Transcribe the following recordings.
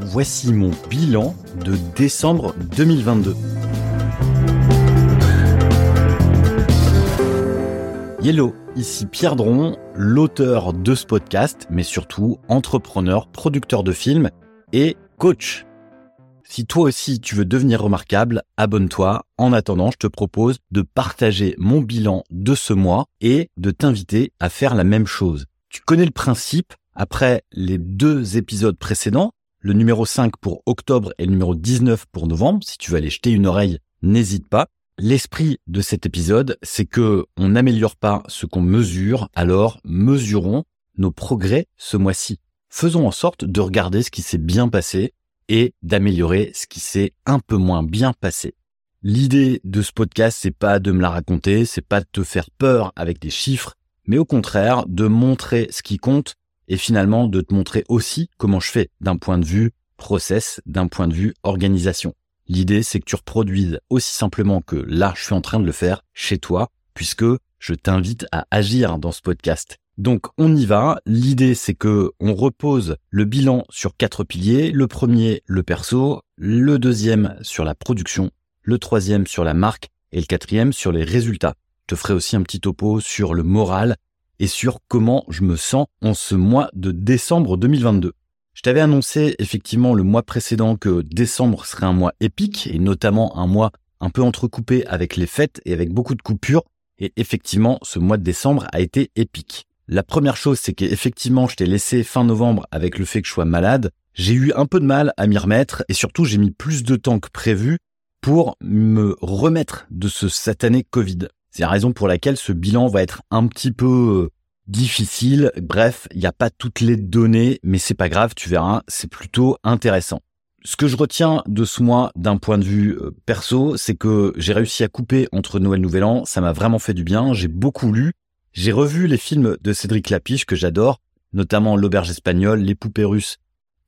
voici mon bilan de décembre 2022. Hello, ici Pierre Dron, l'auteur de ce podcast, mais surtout entrepreneur, producteur de films et coach. Si toi aussi tu veux devenir remarquable, abonne-toi. En attendant, je te propose de partager mon bilan de ce mois et de t'inviter à faire la même chose. Tu connais le principe, après les deux épisodes précédents, le numéro 5 pour octobre et le numéro 19 pour novembre, si tu veux aller jeter une oreille, n'hésite pas. L'esprit de cet épisode, c'est que on n'améliore pas ce qu'on mesure, alors mesurons nos progrès ce mois-ci. Faisons en sorte de regarder ce qui s'est bien passé et d'améliorer ce qui s'est un peu moins bien passé. L'idée de ce podcast, c'est pas de me la raconter, c'est pas de te faire peur avec des chiffres, mais au contraire, de montrer ce qui compte et finalement de te montrer aussi comment je fais d'un point de vue process, d'un point de vue organisation. L'idée, c'est que tu reproduises aussi simplement que là, je suis en train de le faire chez toi, puisque je t'invite à agir dans ce podcast. Donc, on y va. L'idée, c'est que on repose le bilan sur quatre piliers. Le premier, le perso. Le deuxième, sur la production. Le troisième, sur la marque. Et le quatrième, sur les résultats. Je te ferai aussi un petit topo sur le moral et sur comment je me sens en ce mois de décembre 2022. Je t'avais annoncé effectivement le mois précédent que décembre serait un mois épique et notamment un mois un peu entrecoupé avec les fêtes et avec beaucoup de coupures. Et effectivement, ce mois de décembre a été épique. La première chose, c'est qu'effectivement, je t'ai laissé fin novembre avec le fait que je sois malade. J'ai eu un peu de mal à m'y remettre et surtout, j'ai mis plus de temps que prévu pour me remettre de ce satané Covid. C'est la raison pour laquelle ce bilan va être un petit peu euh, difficile. Bref, il n'y a pas toutes les données, mais c'est pas grave, tu verras, c'est plutôt intéressant. Ce que je retiens de ce mois d'un point de vue euh, perso, c'est que j'ai réussi à couper entre Noël Nouvel An, ça m'a vraiment fait du bien, j'ai beaucoup lu, j'ai revu les films de Cédric Lapiche que j'adore, notamment L'auberge espagnole, Les poupées russes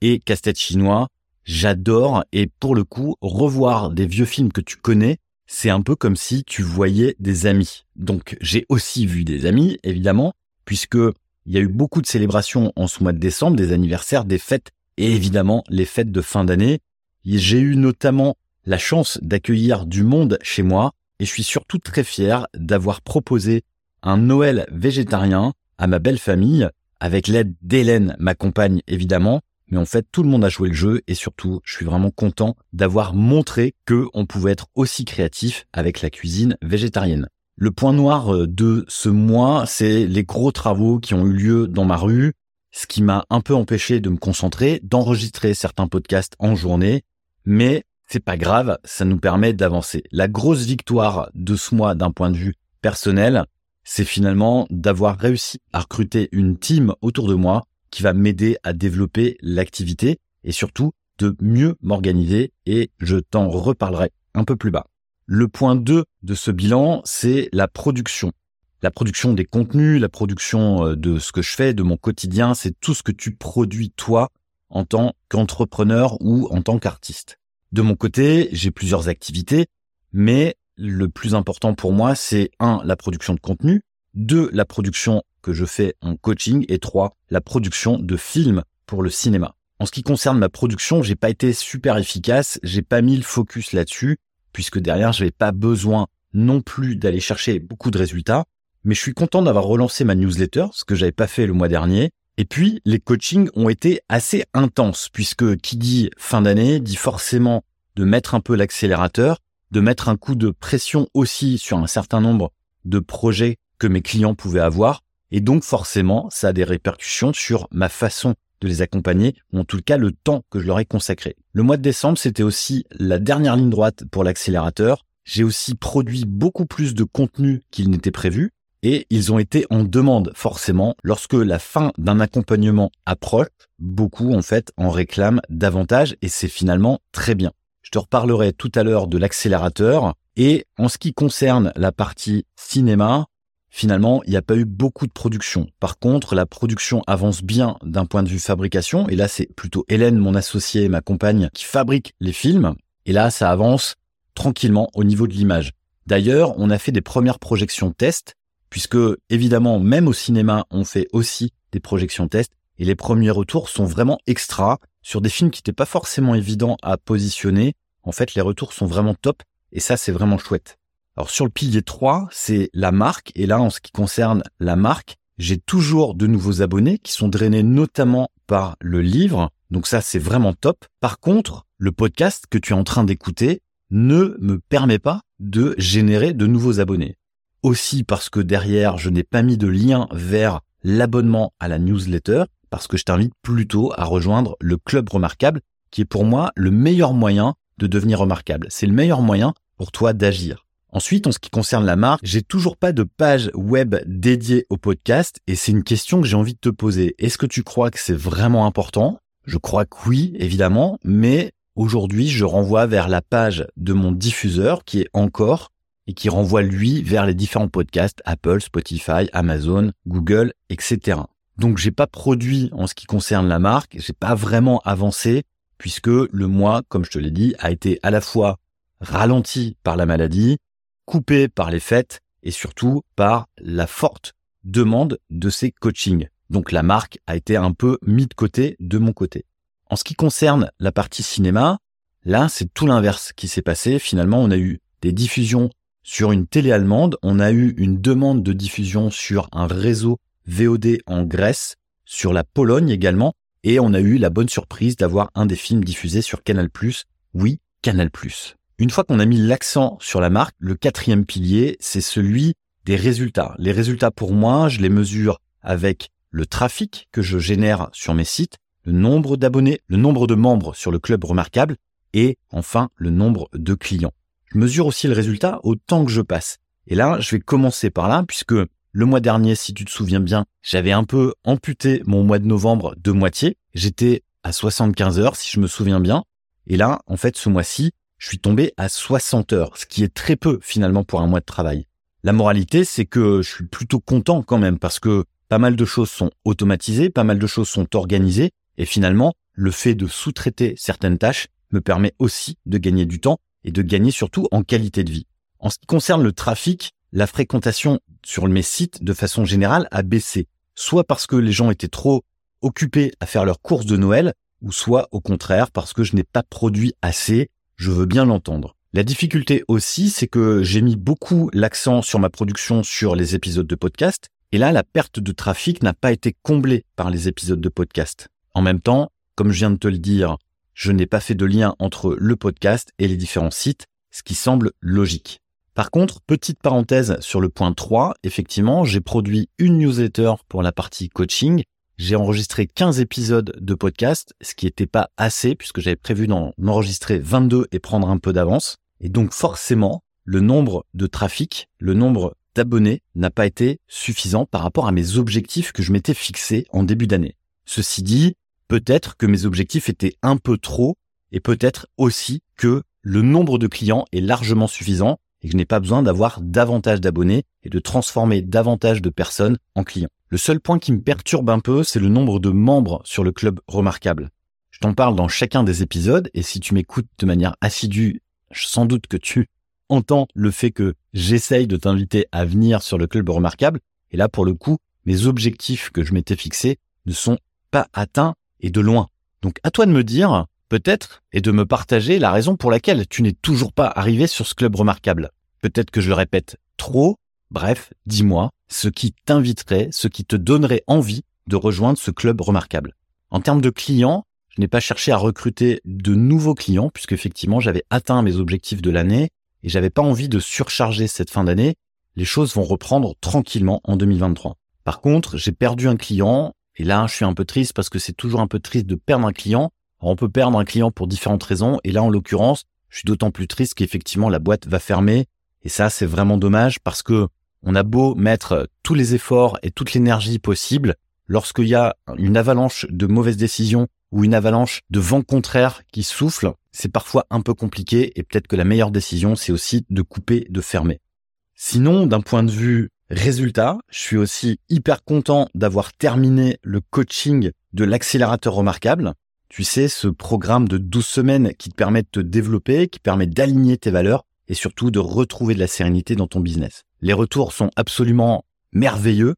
et Casse-tête chinois. J'adore et pour le coup, revoir des vieux films que tu connais, c'est un peu comme si tu voyais des amis. Donc j'ai aussi vu des amis, évidemment, puisque il y a eu beaucoup de célébrations en ce mois de décembre, des anniversaires, des fêtes et évidemment les fêtes de fin d'année. J'ai eu notamment la chance d'accueillir du monde chez moi et je suis surtout très fier d'avoir proposé un Noël végétarien à ma belle famille avec l'aide d'Hélène, ma compagne évidemment, mais en fait tout le monde a joué le jeu et surtout je suis vraiment content d'avoir montré que on pouvait être aussi créatif avec la cuisine végétarienne. Le point noir euh, de ce mois, c'est les gros travaux qui ont eu lieu dans ma rue, ce qui m'a un peu empêché de me concentrer, d'enregistrer certains podcasts en journée, mais c'est pas grave, ça nous permet d'avancer. La grosse victoire de ce mois d'un point de vue personnel, c'est finalement d'avoir réussi à recruter une team autour de moi qui va m'aider à développer l'activité et surtout de mieux m'organiser et je t'en reparlerai un peu plus bas. Le point 2 de ce bilan, c'est la production. La production des contenus, la production euh, de ce que je fais, de mon quotidien, c'est tout ce que tu produis toi en tant qu'entrepreneur ou en tant qu'artiste. De mon côté, j'ai plusieurs activités, mais le plus important pour moi, c'est un, la production de contenu, deux, la production que je fais en coaching et trois, la production de films pour le cinéma. En ce qui concerne ma production, j'ai pas été super efficace, j'ai pas mis le focus là-dessus puisque derrière, je n'avais pas besoin non plus d'aller chercher beaucoup de résultats, mais je suis content d'avoir relancé ma newsletter, ce que j'avais pas fait le mois dernier. Et puis, les coachings ont été assez intenses puisque qui dit fin d'année dit forcément de mettre un peu l'accélérateur, de mettre un coup de pression aussi sur un certain nombre de projets que mes clients pouvaient avoir et donc forcément, ça a des répercussions sur ma façon de les accompagner, ou en tout cas le temps que je leur ai consacré. Le mois de décembre, c'était aussi la dernière ligne droite pour l'accélérateur. J'ai aussi produit beaucoup plus de contenu qu'il n'était prévu, et ils ont été en demande forcément lorsque la fin d'un accompagnement approche. Beaucoup en fait en réclament davantage et c'est finalement très bien. Je te reparlerai tout à l'heure de l'accélérateur et en ce qui concerne la partie cinéma, finalement, il n'y a pas eu beaucoup de production. Par contre, la production avance bien d'un point de vue fabrication. Et là, c'est plutôt Hélène, mon associée, ma compagne, qui fabrique les films. Et là, ça avance tranquillement au niveau de l'image. D'ailleurs, on a fait des premières projections test, puisque évidemment, même au cinéma, on fait aussi des projections test. Et les premiers retours sont vraiment extra. sur des films qui n'étaient pas forcément évidents à positionner. En fait, les retours sont vraiment top et ça, c'est vraiment chouette. Alors sur le pilier 3, c'est la marque. Et là, en ce qui concerne la marque, j'ai toujours de nouveaux abonnés qui sont drainés notamment par le livre. Donc ça, c'est vraiment top. Par contre, le podcast que tu es en train d'écouter ne me permet pas de générer de nouveaux abonnés. Aussi parce que derrière, je n'ai pas mis de lien vers l'abonnement à la newsletter, parce que je t'invite plutôt à rejoindre le club remarquable, qui est pour moi le meilleur moyen de devenir remarquable. C'est le meilleur moyen pour toi d'agir. Ensuite, en ce qui concerne la marque, j'ai toujours pas de page web dédiée au podcast et c'est une question que j'ai envie de te poser. Est-ce que tu crois que c'est vraiment important? Je crois que oui, évidemment, mais aujourd'hui, je renvoie vers la page de mon diffuseur qui est encore et qui renvoie lui vers les différents podcasts Apple, Spotify, Amazon, Google, etc. Donc j'ai pas produit en ce qui concerne la marque, j'ai pas vraiment avancé puisque le mois, comme je te l'ai dit, a été à la fois ralenti par la maladie, coupé par les fêtes et surtout par la forte demande de ces coachings. Donc la marque a été un peu mis de côté de mon côté. En ce qui concerne la partie cinéma, là c'est tout l'inverse qui s'est passé. Finalement, on a eu des diffusions sur une télé allemande, on a eu une demande de diffusion sur un réseau VOD en Grèce, sur la Pologne également, et on a eu la bonne surprise d'avoir un des films diffusés sur Canal+. Oui, Canal+. Une fois qu'on a mis l'accent sur la marque, le quatrième pilier, c'est celui des résultats. Les résultats pour moi, je les mesure avec le trafic que je génère sur mes sites, le nombre d'abonnés, le nombre de membres sur le club remarquable et enfin le nombre de clients. Je mesure aussi le résultat au temps que je passe. Et là, je vais commencer par là puisque le mois dernier, si tu te souviens bien, j'avais un peu amputé mon mois de novembre de moitié. J'étais à 75 heures, si je me souviens bien. Et là, en fait, ce mois-ci, je suis tombé à 60 heures, ce qui est très peu finalement pour un mois de travail. La moralité, c'est que je suis plutôt content quand même parce que pas mal de choses sont automatisées, pas mal de choses sont organisées et finalement, le fait de sous-traiter certaines tâches me permet aussi de gagner du temps et de gagner surtout en qualité de vie. En ce qui concerne le trafic, la fréquentation sur mes sites de façon générale a baissé, soit parce que les gens étaient trop occupés à faire leurs courses de Noël, ou soit au contraire parce que je n'ai pas produit assez je veux bien l'entendre. La difficulté aussi, c'est que j'ai mis beaucoup l'accent sur ma production sur les épisodes de podcast, et là, la perte de trafic n'a pas été comblée par les épisodes de podcast. En même temps, comme je viens de te le dire, je n'ai pas fait de lien entre le podcast et les différents sites, ce qui semble logique. Par contre, petite parenthèse sur le point 3, effectivement, j'ai produit une newsletter pour la partie coaching j'ai enregistré 15 épisodes de podcast, ce qui n'était pas assez puisque j'avais prévu d'en enregistrer 22 et prendre un peu d'avance. Et donc forcément, le nombre de trafic, le nombre d'abonnés n'a pas été suffisant par rapport à mes objectifs que je m'étais fixés en début d'année. Ceci dit, peut-être que mes objectifs étaient un peu trop et peut-être aussi que le nombre de clients est largement suffisant et que je n'ai pas besoin d'avoir davantage d'abonnés et de transformer davantage de personnes en clients. Le seul point qui me perturbe un peu, c'est le nombre de membres sur le club remarquable. Je t'en parle dans chacun des épisodes et si tu m'écoutes de manière assidue, sans doute que tu entends le fait que j'essaye de t'inviter à venir sur le club remarquable. Et là, pour le coup, mes objectifs que je m'étais fixés ne sont pas atteints et de loin. Donc à toi de me dire, peut-être, et de me partager la raison pour laquelle tu n'es toujours pas arrivé sur ce club remarquable. Peut-être que je le répète trop. Bref, dis-moi ce qui t'inviterait, ce qui te donnerait envie de rejoindre ce club remarquable. En termes de clients, je n'ai pas cherché à recruter de nouveaux clients puisque effectivement j'avais atteint mes objectifs de l'année et j'avais pas envie de surcharger cette fin d'année. Les choses vont reprendre tranquillement en 2023. Par contre, j'ai perdu un client et là je suis un peu triste parce que c'est toujours un peu triste de perdre un client on peut perdre un client pour différentes raisons. Et là, en l'occurrence, je suis d'autant plus triste qu'effectivement, la boîte va fermer. Et ça, c'est vraiment dommage parce que on a beau mettre tous les efforts et toute l'énergie possible, lorsqu'il y a une avalanche de mauvaises décisions ou une avalanche de vent contraire qui souffle, c'est parfois un peu compliqué et peut-être que la meilleure décision, c'est aussi de couper, de fermer. Sinon, d'un point de vue résultat, je suis aussi hyper content d'avoir terminé le coaching de l'accélérateur remarquable. Tu sais, ce programme de 12 semaines qui te permet de te développer, qui permet d'aligner tes valeurs et surtout de retrouver de la sérénité dans ton business. Les retours sont absolument merveilleux.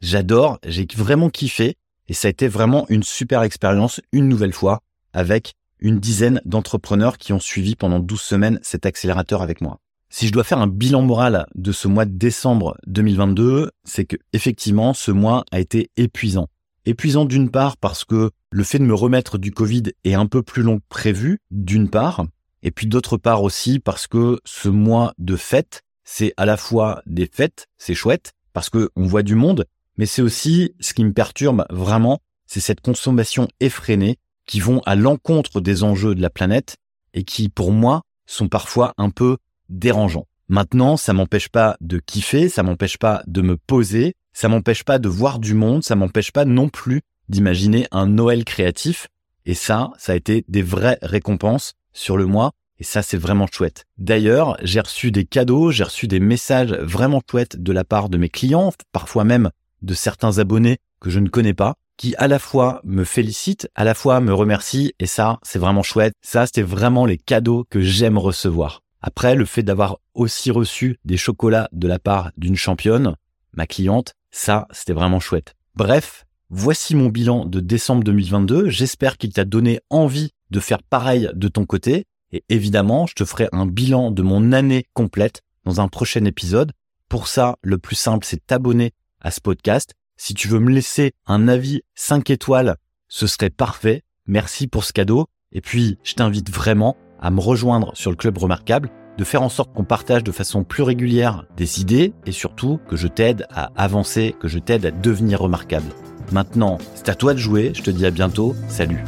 J'adore, j'ai vraiment kiffé et ça a été vraiment une super expérience une nouvelle fois avec une dizaine d'entrepreneurs qui ont suivi pendant 12 semaines cet accélérateur avec moi. Si je dois faire un bilan moral de ce mois de décembre 2022, c'est que effectivement ce mois a été épuisant. Épuisant d'une part parce que le fait de me remettre du Covid est un peu plus long que prévu, d'une part, et puis d'autre part aussi parce que ce mois de fête, c'est à la fois des fêtes, c'est chouette, parce que on voit du monde, mais c'est aussi ce qui me perturbe vraiment, c'est cette consommation effrénée qui vont à l'encontre des enjeux de la planète et qui, pour moi, sont parfois un peu dérangeant. Maintenant, ça m'empêche pas de kiffer, ça m'empêche pas de me poser, ça m'empêche pas de voir du monde, ça m'empêche pas non plus d'imaginer un Noël créatif. Et ça, ça a été des vraies récompenses sur le mois. Et ça, c'est vraiment chouette. D'ailleurs, j'ai reçu des cadeaux, j'ai reçu des messages vraiment chouettes de la part de mes clients, parfois même de certains abonnés que je ne connais pas, qui à la fois me félicitent, à la fois me remercient. Et ça, c'est vraiment chouette. Ça, c'était vraiment les cadeaux que j'aime recevoir. Après, le fait d'avoir aussi reçu des chocolats de la part d'une championne, ma cliente, ça, c'était vraiment chouette. Bref, voici mon bilan de décembre 2022. J'espère qu'il t'a donné envie de faire pareil de ton côté. Et évidemment, je te ferai un bilan de mon année complète dans un prochain épisode. Pour ça, le plus simple, c'est t'abonner à ce podcast. Si tu veux me laisser un avis 5 étoiles, ce serait parfait. Merci pour ce cadeau. Et puis, je t'invite vraiment à me rejoindre sur le Club Remarquable, de faire en sorte qu'on partage de façon plus régulière des idées et surtout que je t'aide à avancer, que je t'aide à devenir remarquable. Maintenant, c'est à toi de jouer, je te dis à bientôt, salut